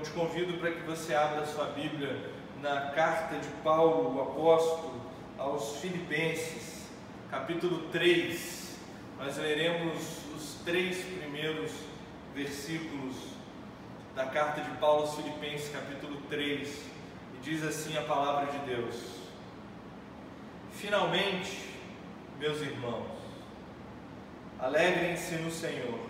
eu te convido para que você abra sua Bíblia na carta de Paulo, o apóstolo, aos Filipenses, capítulo 3. Nós leremos os três primeiros versículos da carta de Paulo aos Filipenses, capítulo 3, e diz assim a palavra de Deus: Finalmente, meus irmãos, alegrem-se no Senhor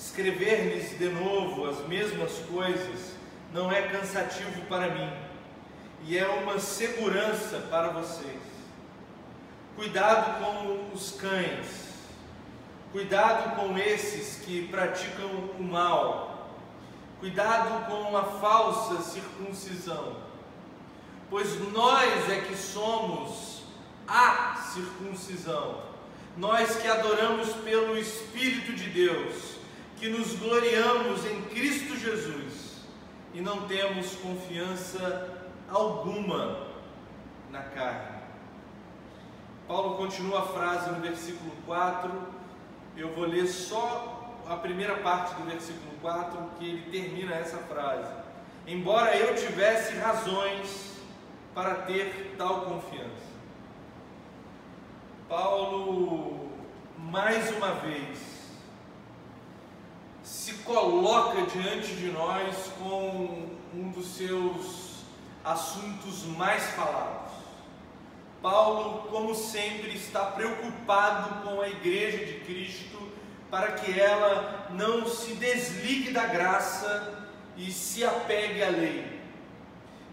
escrever-lhes de novo as mesmas coisas não é cansativo para mim e é uma segurança para vocês. Cuidado com os cães, cuidado com esses que praticam o mal, cuidado com a falsa circuncisão, pois nós é que somos a circuncisão, nós que adoramos pelo Espírito de Deus que nos gloriamos em Cristo Jesus e não temos confiança alguma na carne. Paulo continua a frase no versículo 4, eu vou ler só a primeira parte do versículo 4, que ele termina essa frase. Embora eu tivesse razões para ter tal confiança. Paulo, mais uma vez, se coloca diante de nós com um dos seus assuntos mais falados. Paulo, como sempre, está preocupado com a igreja de Cristo para que ela não se desligue da graça e se apegue à lei.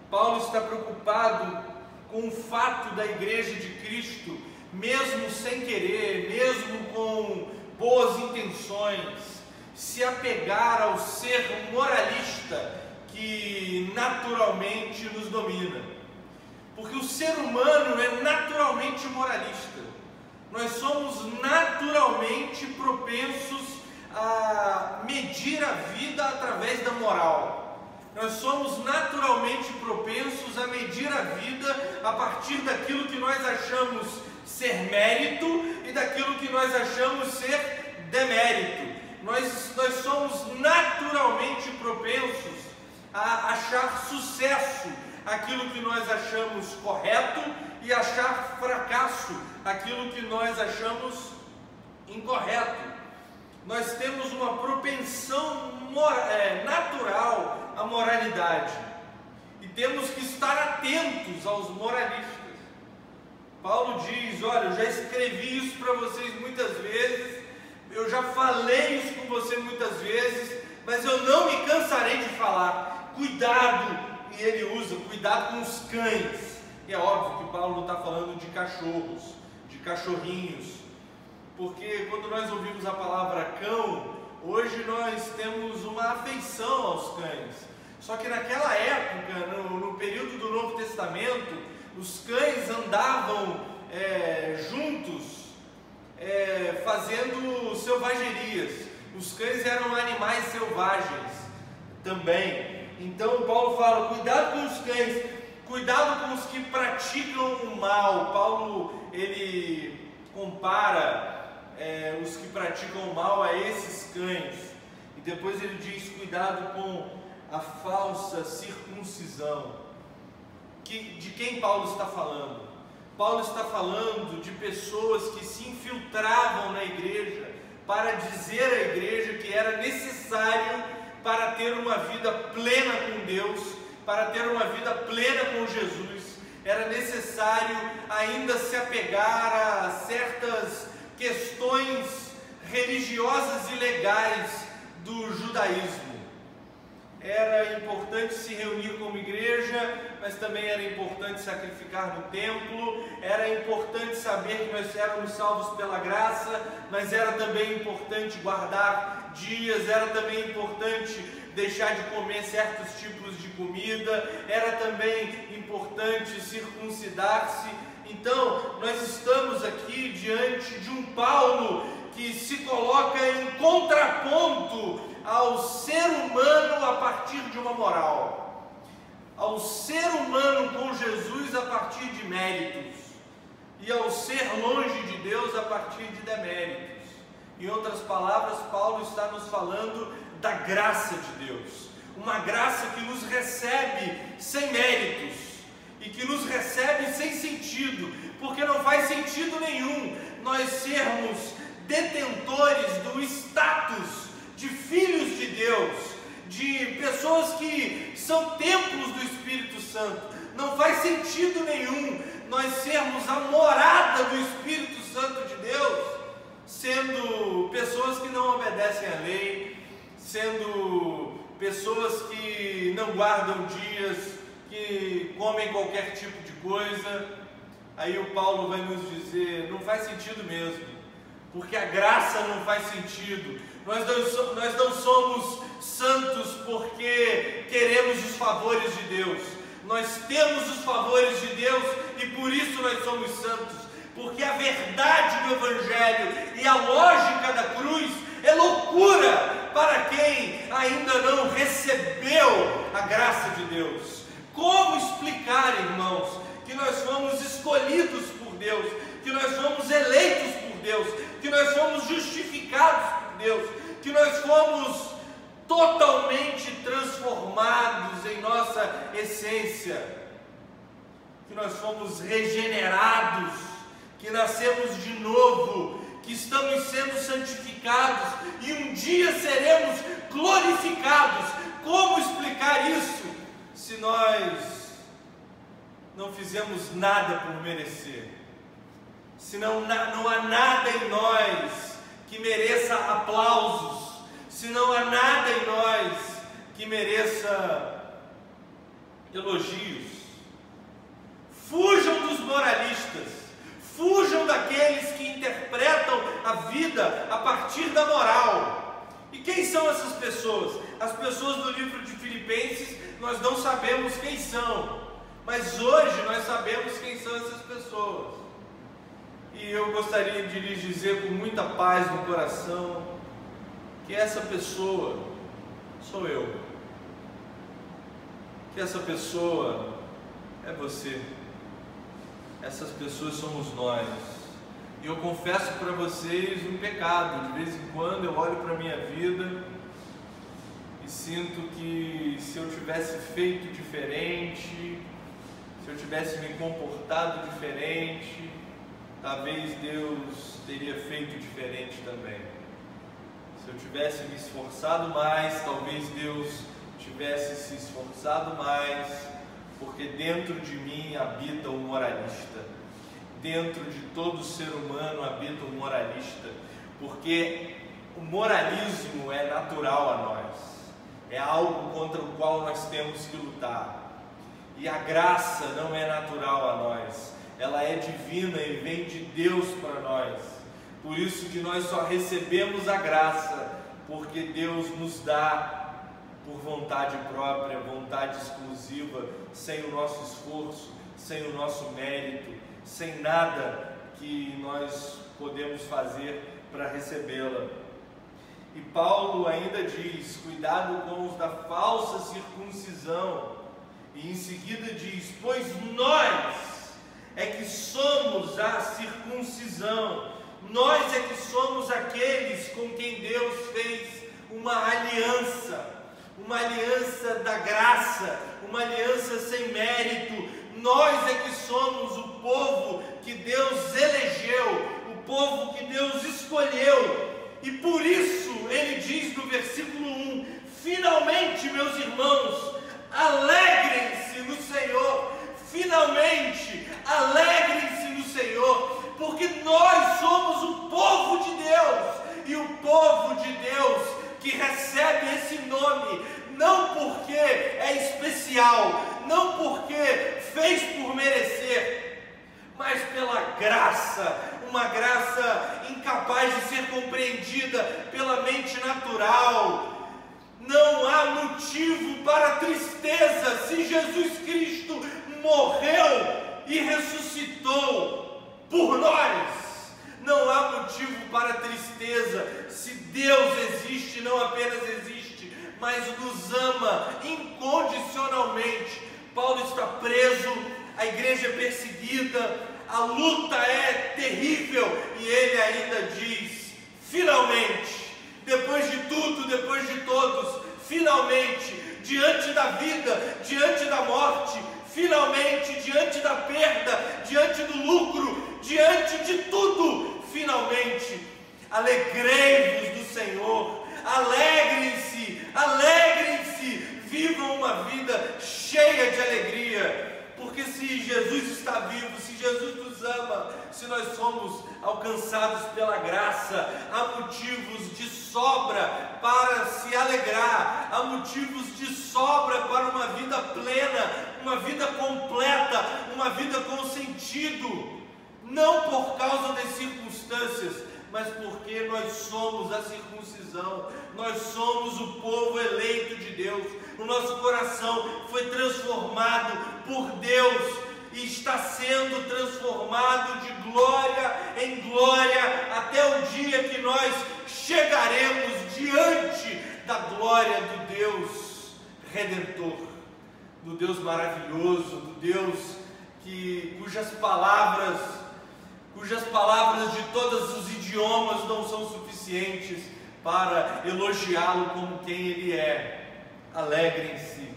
Paulo está preocupado com o fato da igreja de Cristo, mesmo sem querer, mesmo com boas intenções, se apegar ao ser moralista que naturalmente nos domina. Porque o ser humano é naturalmente moralista. Nós somos naturalmente propensos a medir a vida através da moral. Nós somos naturalmente propensos a medir a vida a partir daquilo que nós achamos ser mérito e daquilo que nós achamos ser demérito nós, nós somos naturalmente propensos a achar sucesso aquilo que nós achamos correto e achar fracasso aquilo que nós achamos incorreto. Nós temos uma propensão é, natural à moralidade e temos que estar atentos aos moralistas. Paulo diz: Olha, eu já escrevi isso para vocês muitas vezes eu já falei isso com você muitas vezes, mas eu não me cansarei de falar. Cuidado, e ele usa, cuidado com os cães. E é óbvio que Paulo está falando de cachorros, de cachorrinhos, porque quando nós ouvimos a palavra cão, hoje nós temos uma afeição aos cães. Só que naquela época, no, no período do Novo Testamento, os cães andavam é, juntos é, fazendo selvagerias. Os cães eram animais selvagens também. Então Paulo fala: cuidado com os cães, cuidado com os que praticam o mal. Paulo ele compara é, os que praticam o mal a esses cães. E depois ele diz: cuidado com a falsa circuncisão. Que, de quem Paulo está falando? Paulo está falando de pessoas que se infiltravam na igreja para dizer à igreja que era necessário para ter uma vida plena com Deus, para ter uma vida plena com Jesus, era necessário ainda se apegar a certas questões religiosas e legais do judaísmo. Era importante se reunir como igreja, mas também era importante sacrificar no templo, era importante saber que nós éramos salvos pela graça, mas era também importante guardar dias, era também importante deixar de comer certos tipos de comida, era também importante circuncidar-se. Então, nós estamos aqui diante de um Paulo que se coloca em contraponto ao ser humano a partir de uma moral, ao ser humano com Jesus a partir de méritos, e ao ser longe de Deus a partir de deméritos. Em outras palavras, Paulo está nos falando da graça de Deus. uma graça que nos recebe sem méritos e que nos recebe sem sentido, porque não faz sentido nenhum nós sermos detentores do status de filhos de Deus, de pessoas que são templos do Espírito Santo. Não faz sentido nenhum nós sermos a morada do Espírito Santo de Deus, sendo pessoas que não obedecem à lei, sendo pessoas que não guardam dias, que comem qualquer tipo de coisa. Aí o Paulo vai nos dizer: não faz sentido mesmo, porque a graça não faz sentido. Nós não, nós não somos santos porque queremos os favores de Deus. Nós temos os favores de Deus e por isso nós somos santos. Porque a verdade do Evangelho e a lógica da cruz é loucura para quem ainda não recebeu a graça de Deus. Como explicar, irmãos, que nós fomos escolhidos por Deus, que nós fomos eleitos por Deus, que nós fomos justificados por Deus, que nós fomos totalmente transformados em nossa essência, que nós fomos regenerados, que nascemos de novo, que estamos sendo santificados e um dia seremos glorificados. Como explicar isso se nós não fizemos nada por merecer? Se não, não há nada em nós que mereça aplausos, se não há nada em nós que mereça elogios. Fujam dos moralistas, fujam daqueles que interpretam a vida a partir da moral. E quem são essas pessoas? As pessoas do livro de Filipenses, nós não sabemos quem são, mas hoje nós sabemos quem são essas pessoas. E eu gostaria de lhes dizer com muita paz no coração, que essa pessoa sou eu, que essa pessoa é você, essas pessoas somos nós. E eu confesso para vocês um pecado, de vez em quando eu olho para a minha vida e sinto que se eu tivesse feito diferente, se eu tivesse me comportado diferente, talvez Deus teria feito diferente também. Se eu tivesse me esforçado mais, talvez Deus tivesse se esforçado mais, porque dentro de mim habita o moralista. Dentro de todo ser humano habita o moralista, porque o moralismo é natural a nós. É algo contra o qual nós temos que lutar. E a graça não é natural a nós. Ela é divina e vem de Deus para nós. Por isso que nós só recebemos a graça, porque Deus nos dá por vontade própria, vontade exclusiva, sem o nosso esforço, sem o nosso mérito, sem nada que nós podemos fazer para recebê-la. E Paulo ainda diz: cuidado com os da falsa circuncisão. E em seguida diz: pois nós é que somos a circuncisão nós é que somos aqueles com quem Deus fez uma aliança, uma aliança da graça, uma aliança sem mérito. Nós é que somos o povo que Deus elegeu, o povo que Deus escolheu. E por isso ele diz no versículo 1: Finalmente, meus irmãos, alegrem-se no Senhor. Finalmente, alegrem-se no Senhor porque nós somos o povo de Deus, e o povo de Deus que recebe esse nome, não porque é especial, não porque fez por merecer, mas pela graça, uma graça incapaz de ser compreendida pela mente natural. Não há motivo para tristeza se Jesus Cristo morreu e ressuscitou por nós. Não há motivo para tristeza se Deus existe, não apenas existe, mas nos ama incondicionalmente. Paulo está preso, a igreja é perseguida, a luta é terrível e ele ainda diz: finalmente, depois de tudo, depois de todos, finalmente, diante da vida, diante da morte, finalmente, diante da perda, diante do lucro, diante de tudo, finalmente, alegrei-vos do Senhor, alegrem-se, alegrem-se, vivam uma vida cheia de alegria. Porque se Jesus está vivo, se Jesus nos ama, se nós somos alcançados pela graça, há motivos de sobra para se alegrar, há motivos de sobra para uma vida plena, uma vida completa, uma vida com sentido, não por causa das circunstâncias, mas porque nós somos a circuncisão, nós somos o povo eleito de Deus, o nosso coração foi transformado por Deus e está sendo transformado de glória em glória até o dia que nós chegaremos diante da glória do Deus redentor, do Deus maravilhoso, do Deus que cujas palavras cujas palavras de todos os idiomas não são suficientes para elogiá-lo como quem ele é. Alegrem-se.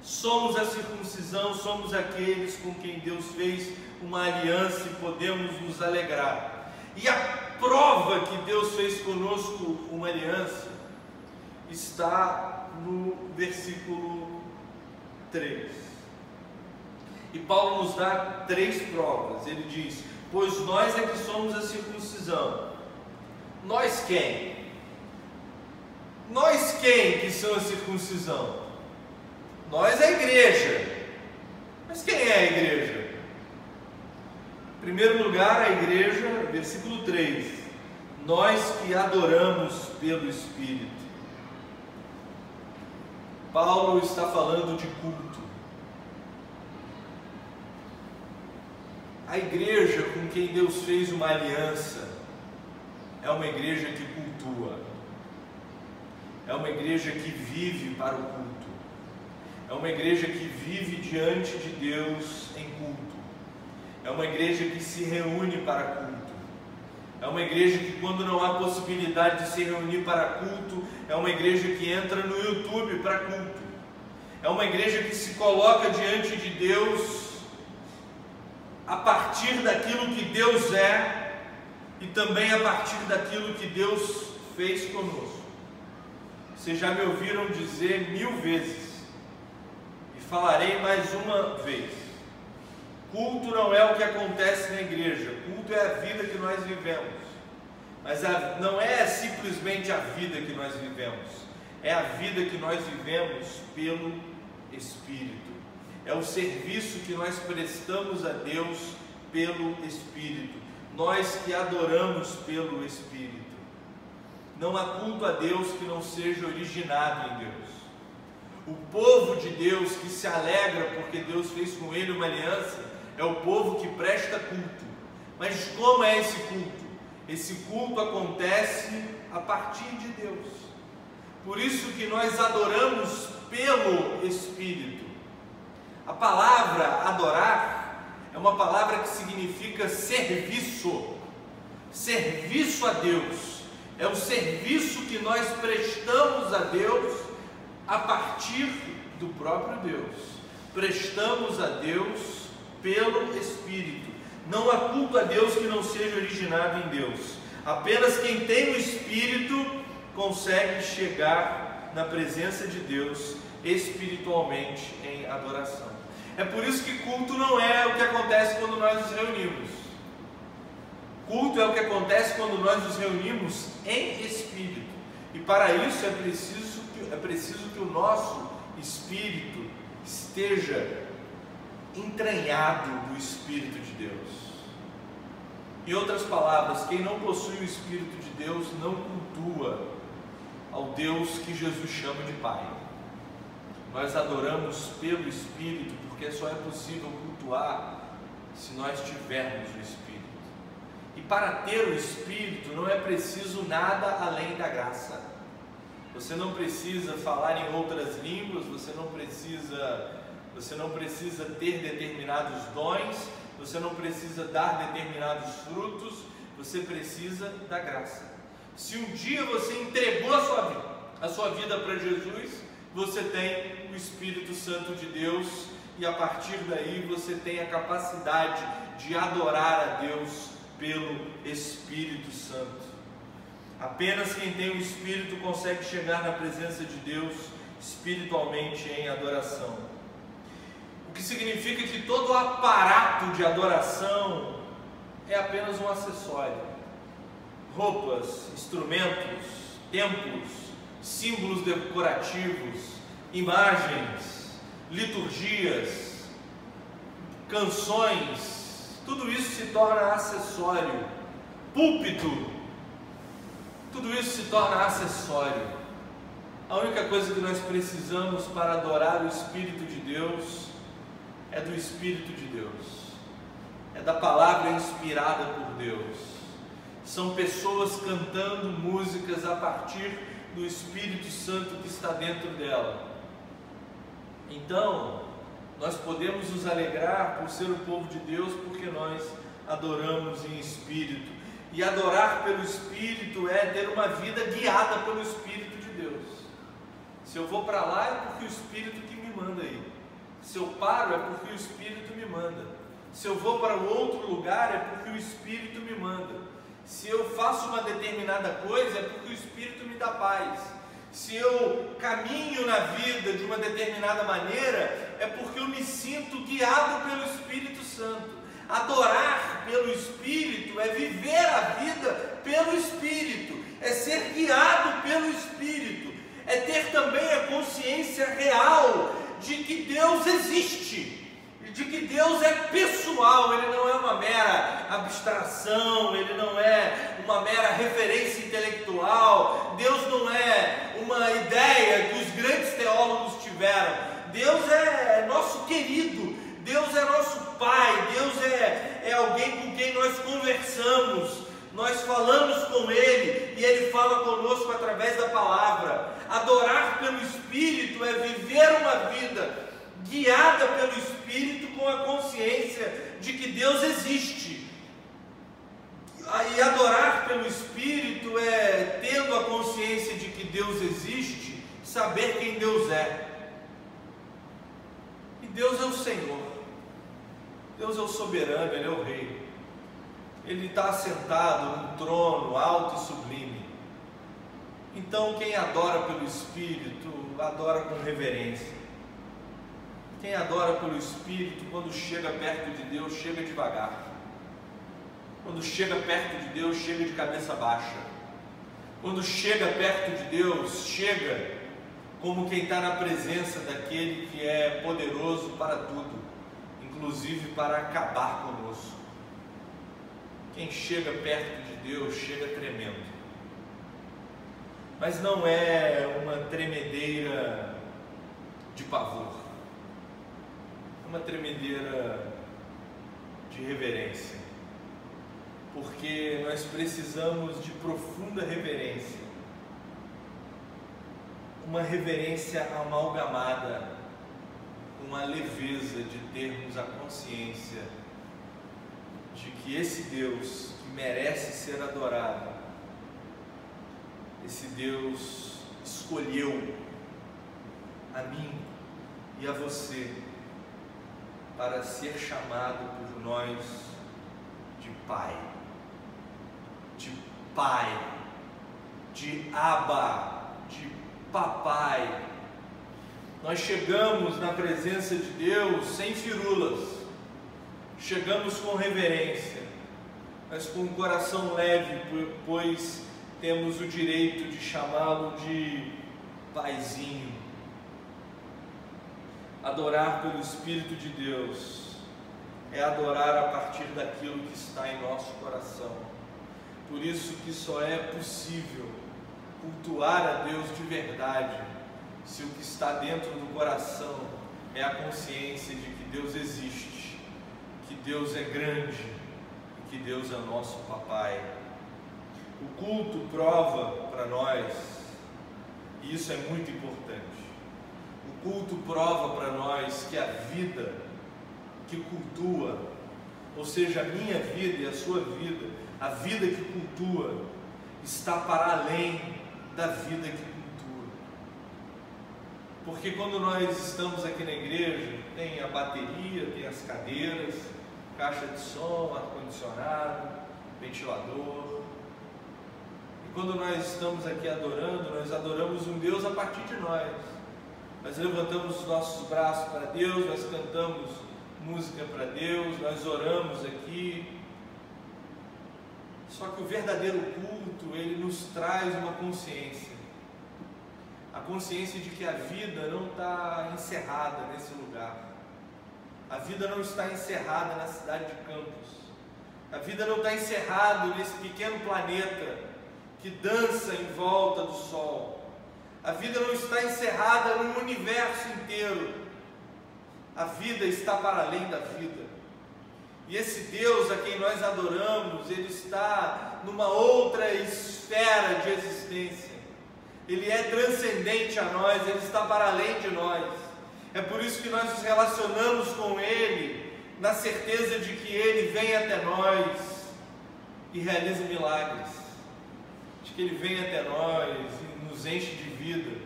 Somos a circuncisão, somos aqueles com quem Deus fez uma aliança e podemos nos alegrar. E a prova que Deus fez conosco uma aliança está no versículo 3. E Paulo nos dá três provas. Ele diz: Pois nós é que somos a circuncisão. Nós quem? Nós quem que são a circuncisão? Nós é a igreja. Mas quem é a igreja? Em primeiro lugar, a igreja, versículo 3. Nós que adoramos pelo Espírito. Paulo está falando de culto. A igreja com quem Deus fez uma aliança é uma igreja que cultua, é uma igreja que vive para o culto, é uma igreja que vive diante de Deus em culto, é uma igreja que se reúne para culto, é uma igreja que, quando não há possibilidade de se reunir para culto, é uma igreja que entra no YouTube para culto, é uma igreja que se coloca diante de Deus a partir daquilo que Deus é e também a partir daquilo que Deus fez conosco. Vocês já me ouviram dizer mil vezes e falarei mais uma vez: culto não é o que acontece na igreja, culto é a vida que nós vivemos. Mas a, não é simplesmente a vida que nós vivemos, é a vida que nós vivemos pelo Espírito é o serviço que nós prestamos a Deus pelo Espírito, nós que adoramos pelo Espírito. Não há culto a Deus que não seja originado em Deus. O povo de Deus que se alegra porque Deus fez com ele uma aliança é o povo que presta culto. Mas como é esse culto? Esse culto acontece a partir de Deus. Por isso que nós adoramos pelo Espírito. A palavra adorar é uma palavra que significa serviço, serviço a Deus. É o serviço que nós prestamos a Deus a partir do próprio Deus. Prestamos a Deus pelo Espírito. Não há culto a Deus que não seja originado em Deus. Apenas quem tem o Espírito consegue chegar na presença de Deus espiritualmente em adoração. É por isso que culto não é o que acontece quando nós nos reunimos. Culto é o que acontece quando nós nos reunimos em espírito. E para isso é preciso que, é preciso que o nosso espírito esteja entranhado do Espírito de Deus. Em outras palavras, quem não possui o Espírito de Deus não cultua ao Deus que Jesus chama de Pai. Nós adoramos pelo Espírito, porque só é possível cultuar se nós tivermos o Espírito. E para ter o Espírito não é preciso nada além da graça. Você não precisa falar em outras línguas, você não precisa, você não precisa ter determinados dons, você não precisa dar determinados frutos, você precisa da graça. Se um dia você entregou a sua vida, a sua vida para Jesus, você tem o Espírito Santo de Deus e a partir daí você tem a capacidade de adorar a Deus pelo Espírito Santo. Apenas quem tem o Espírito consegue chegar na presença de Deus espiritualmente em adoração. O que significa que todo o aparato de adoração é apenas um acessório. Roupas, instrumentos, templos, símbolos decorativos, imagens, liturgias, canções, tudo isso se torna acessório. Púlpito, tudo isso se torna acessório. A única coisa que nós precisamos para adorar o Espírito de Deus é do Espírito de Deus, é da palavra inspirada por Deus. São pessoas cantando músicas a partir do Espírito Santo que está dentro dela. Então, nós podemos nos alegrar por ser o povo de Deus, porque nós adoramos em espírito. E adorar pelo Espírito é ter uma vida guiada pelo Espírito de Deus. Se eu vou para lá é porque o Espírito que me manda ir. Se eu paro é porque o Espírito me manda. Se eu vou para outro lugar é porque o Espírito me manda. Se eu faço uma determinada coisa é porque o Espírito me dá paz. Se eu caminho na vida de uma determinada maneira é porque eu me sinto guiado pelo Espírito Santo. Adorar pelo Espírito é viver a vida pelo Espírito, é ser guiado pelo Espírito, é ter também a consciência real de que Deus existe, de que Deus é pessoal, Ele não é uma mera abstração, Ele não é uma mera referência intelectual, Deus não é uma ideia que os grandes teólogos tiveram, Deus é nosso querido, Deus é nosso Pai, Deus é, é alguém com quem nós conversamos, nós falamos com Ele e Ele fala conosco através da palavra. Adorar pelo Espírito é viver uma vida guiada pelo Espírito com a consciência de que Deus existe. E adorar pelo Espírito é, tendo a consciência de que Deus existe, saber quem Deus é. E Deus é o Senhor. Deus é o soberano, Ele é o Rei. Ele está assentado num trono alto e sublime. Então, quem adora pelo Espírito, adora com reverência. Quem adora pelo Espírito, quando chega perto de Deus, chega devagar. Quando chega perto de Deus, chega de cabeça baixa. Quando chega perto de Deus, chega como quem está na presença daquele que é poderoso para tudo, inclusive para acabar conosco. Quem chega perto de Deus chega tremendo. Mas não é uma tremedeira de pavor, é uma tremedeira de reverência, porque nós precisamos de profunda reverência, uma reverência amalgamada, uma leveza de termos a consciência de que esse Deus que merece ser adorado, esse Deus escolheu a mim e a você para ser chamado por nós de Pai, de Pai, de Abba, de Papai. Nós chegamos na presença de Deus sem firulas chegamos com reverência, mas com um coração leve, pois temos o direito de chamá-lo de Paizinho. Adorar pelo Espírito de Deus é adorar a partir daquilo que está em nosso coração. Por isso que só é possível cultuar a Deus de verdade se o que está dentro do coração é a consciência de que Deus existe que Deus é grande e que Deus é nosso papai. O culto prova para nós, e isso é muito importante. O culto prova para nós que a vida que cultua, ou seja, a minha vida e a sua vida, a vida que cultua, está para além da vida que cultua. Porque quando nós estamos aqui na igreja, tem a bateria, tem as cadeiras, caixa de som, ar-condicionado, ventilador. Quando nós estamos aqui adorando, nós adoramos um Deus a partir de nós. Nós levantamos os nossos braços para Deus, nós cantamos música para Deus, nós oramos aqui. Só que o verdadeiro culto, ele nos traz uma consciência. A consciência de que a vida não está encerrada nesse lugar. A vida não está encerrada na cidade de Campos. A vida não está encerrada nesse pequeno planeta que dança em volta do Sol. A vida não está encerrada no universo inteiro. A vida está para além da vida. E esse Deus a quem nós adoramos, ele está numa outra esfera de existência. Ele é transcendente a nós, ele está para além de nós. É por isso que nós nos relacionamos com ele, na certeza de que ele vem até nós e realiza milagres. De que ele vem até nós e nos enche de vida,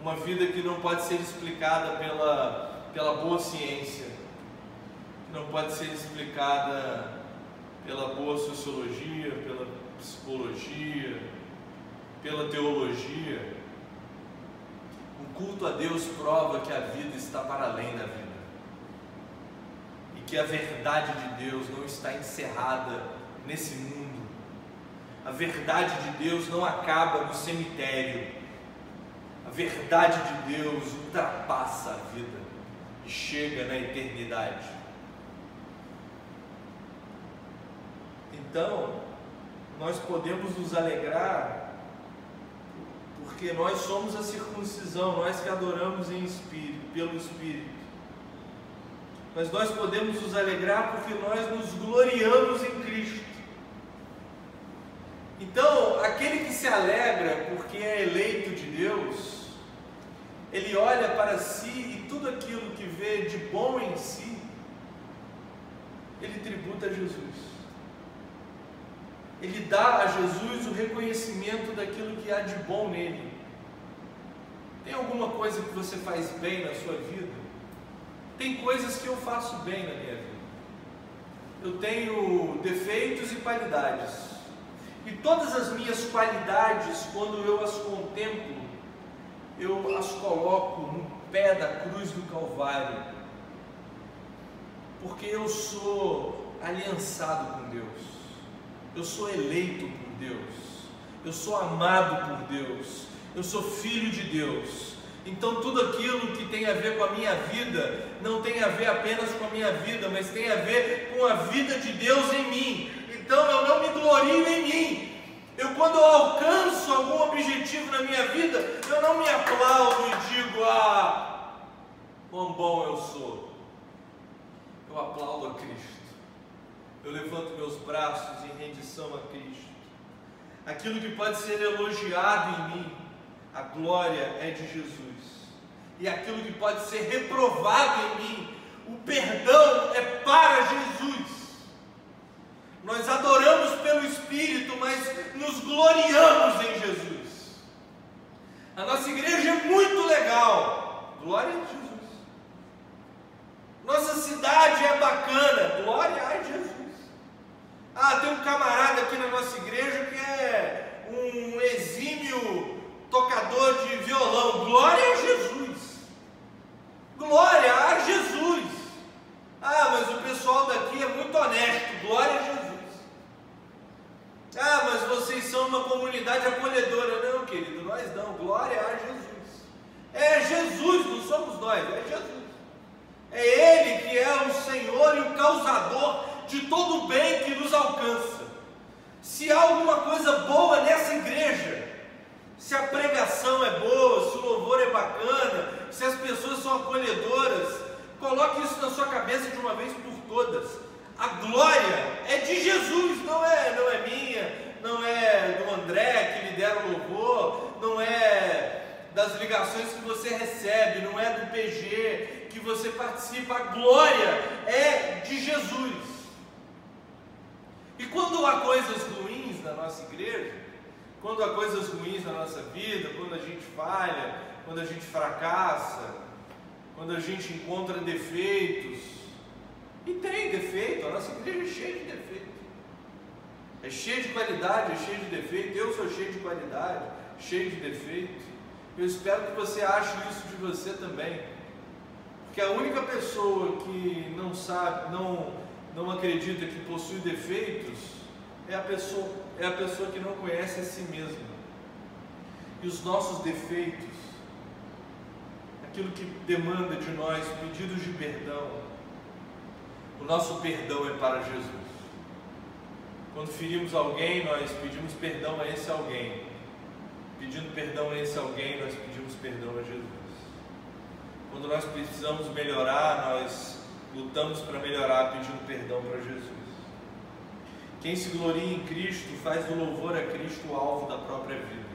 uma vida que não pode ser explicada pela, pela boa ciência, que não pode ser explicada pela boa sociologia, pela psicologia, pela teologia. O culto a Deus prova que a vida está para além da vida e que a verdade de Deus não está encerrada nesse mundo. A verdade de Deus não acaba no cemitério. A verdade de Deus ultrapassa a vida e chega na eternidade. Então, nós podemos nos alegrar porque nós somos a circuncisão, nós que adoramos em espírito, pelo espírito. Mas nós podemos nos alegrar porque nós nos gloriamos em Cristo. Então, aquele que se alegra porque é eleito de Deus, ele olha para si e tudo aquilo que vê de bom em si, ele tributa a Jesus. Ele dá a Jesus o reconhecimento daquilo que há de bom nele. Tem alguma coisa que você faz bem na sua vida? Tem coisas que eu faço bem na minha vida. Eu tenho defeitos e qualidades. E todas as minhas qualidades, quando eu as contemplo, eu as coloco no pé da cruz do Calvário, porque eu sou aliançado com Deus, eu sou eleito por Deus, eu sou amado por Deus, eu sou filho de Deus. Então, tudo aquilo que tem a ver com a minha vida, não tem a ver apenas com a minha vida, mas tem a ver com a vida de Deus em mim. Então, eu não me glorio em mim, eu, quando eu alcanço algum objetivo na minha vida, eu não me aplaudo e digo, ah, quão bom eu sou. Eu aplaudo a Cristo. Eu levanto meus braços em rendição a Cristo. Aquilo que pode ser elogiado em mim, a glória é de Jesus. E aquilo que pode ser reprovado em mim, o perdão é para Jesus. Nós adoramos pelo Espírito, mas nos gloriamos em Jesus. A nossa igreja é muito legal. Glória a Jesus. Nossa cidade é bacana. Glória a Jesus. Ah, tem um camarada aqui na nossa igreja que é um exímio tocador de violão. Glória a Jesus. Glória a Jesus. Ah, mas o pessoal daqui é muito honesto. Glória a Jesus. Ah, mas vocês são uma comunidade acolhedora. Não, querido, nós não. Glória a Jesus. É Jesus, não somos nós, é Jesus. É Ele que é o Senhor e o causador de todo o bem que nos alcança. Se há alguma coisa boa nessa igreja, se a pregação é boa, se o louvor é bacana, se as pessoas são acolhedoras, coloque isso na sua cabeça de uma vez por todas a glória é de Jesus, não é, minha, não é do André que lidera o louvor, não é que você recebe, não é do PG que você participa. A glória é de Jesus. E quando há coisas ruins na nossa igreja, Quando há coisas ruins na nossa vida, quando a gente falha, quando a gente fracassa, quando a gente encontra defeitos, e tem defeito, a nossa igreja é cheia de defeito, é cheia de qualidade, é cheia de defeito, eu sou cheio de qualidade, cheio de defeito. Eu espero que você ache isso de você também. Porque a única pessoa que não sabe, não, não acredita que possui defeitos é a pessoa, é a pessoa que não conhece a si mesma. E os nossos defeitos, aquilo que demanda de nós pedidos de perdão, o nosso perdão é para Jesus. Quando ferimos alguém, nós pedimos perdão a esse alguém. Pedindo perdão a esse alguém, nós pedimos perdão a Jesus. Quando nós precisamos melhorar, nós lutamos para melhorar pedindo perdão para Jesus. Quem se gloria em Cristo faz do louvor a Cristo o alvo da própria vida.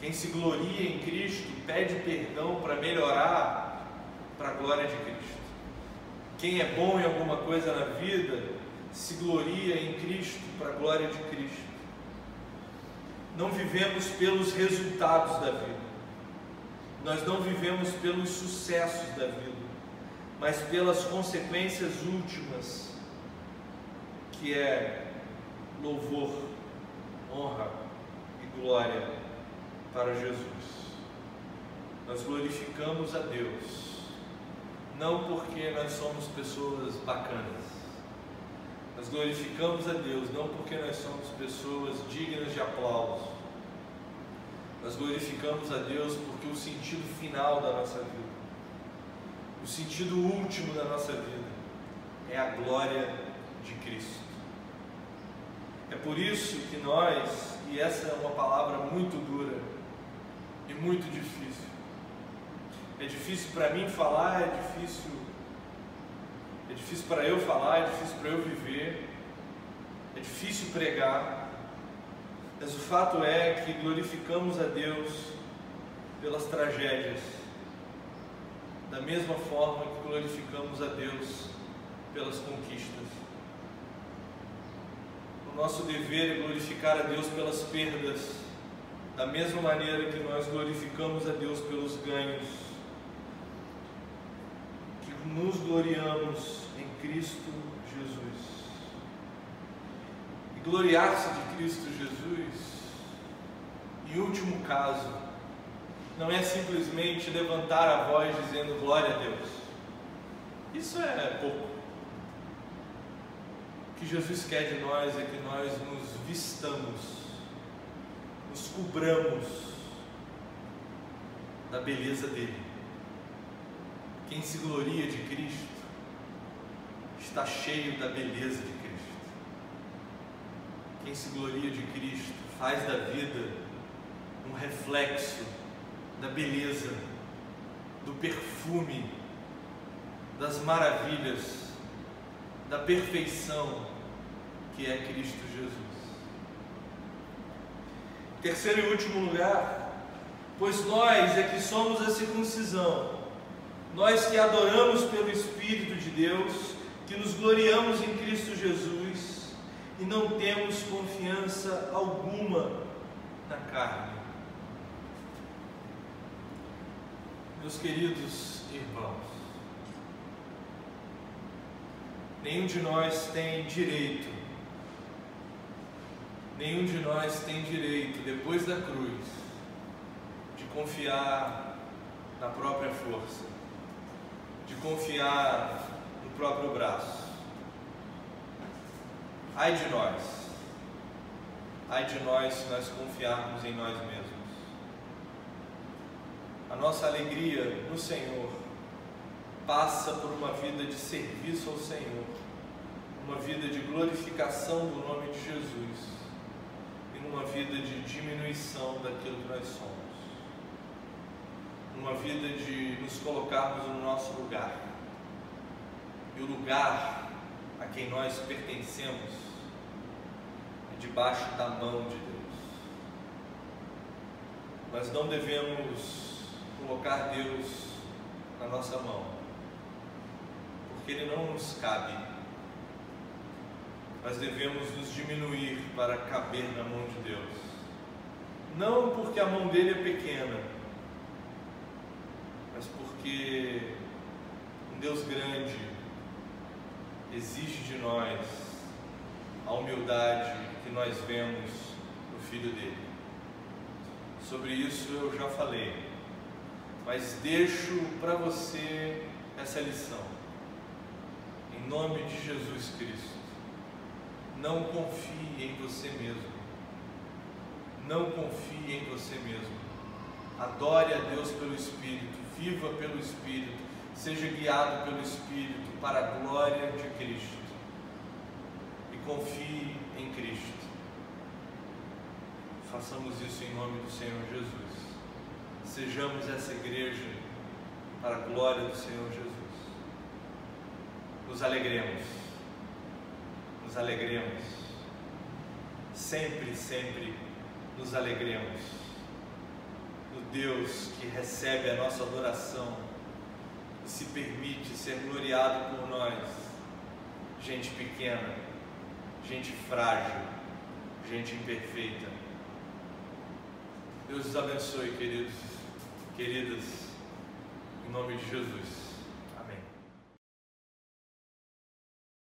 Quem se gloria em Cristo pede perdão para melhorar para a glória de Cristo. Quem é bom em alguma coisa na vida se gloria em Cristo para a glória de Cristo não vivemos pelos resultados da vida, nós não vivemos pelos sucessos da vida, mas pelas consequências últimas, que é louvor, honra e glória para Jesus. Nós glorificamos a Deus, não porque nós somos pessoas bacanas, nós glorificamos a Deus não porque nós somos pessoas dignas de aplauso. Nós glorificamos a Deus porque o sentido final da nossa vida, o sentido último da nossa vida, é a glória de Cristo. É por isso que nós, e essa é uma palavra muito dura e muito difícil, é difícil para mim falar, é difícil é difícil para eu falar, é difícil para eu viver, é difícil pregar, mas o fato é que glorificamos a Deus pelas tragédias, da mesma forma que glorificamos a Deus pelas conquistas. O nosso dever é glorificar a Deus pelas perdas, da mesma maneira que nós glorificamos a Deus pelos ganhos nos gloriamos em Cristo Jesus. E gloriar-se de Cristo Jesus, em último caso, não é simplesmente levantar a voz dizendo glória a Deus. Isso é pouco. O que Jesus quer de nós é que nós nos vistamos, nos cobramos da beleza dele quem se gloria de Cristo está cheio da beleza de Cristo. Quem se gloria de Cristo faz da vida um reflexo da beleza, do perfume, das maravilhas, da perfeição que é Cristo Jesus. Terceiro e último lugar, pois nós é que somos a circuncisão nós que adoramos pelo Espírito de Deus, que nos gloriamos em Cristo Jesus e não temos confiança alguma na carne. Meus queridos irmãos, nenhum de nós tem direito, nenhum de nós tem direito, depois da cruz, de confiar na própria força de confiar no próprio braço. Ai de nós, ai de nós se nós confiarmos em nós mesmos. A nossa alegria no Senhor passa por uma vida de serviço ao Senhor, uma vida de glorificação do nome de Jesus e numa vida de diminuição daquilo que nós somos uma vida de nos colocarmos no nosso lugar. E o lugar a quem nós pertencemos é debaixo da mão de Deus. Nós não devemos colocar Deus na nossa mão, porque Ele não nos cabe. Nós devemos nos diminuir para caber na mão de Deus. não porque a mão dele é pequena, mas porque um Deus grande exige de nós a humildade que nós vemos no Filho dele. Sobre isso eu já falei, mas deixo para você essa lição. Em nome de Jesus Cristo, não confie em você mesmo. Não confie em você mesmo. Adore a Deus pelo Espírito, viva pelo Espírito, seja guiado pelo Espírito para a glória de Cristo. E confie em Cristo. Façamos isso em nome do Senhor Jesus. Sejamos essa igreja para a glória do Senhor Jesus. Nos alegremos. Nos alegremos. Sempre, sempre nos alegremos Deus que recebe a nossa adoração e se permite ser gloriado por nós, gente pequena, gente frágil, gente imperfeita. Deus os abençoe, queridos, queridas, em nome de Jesus.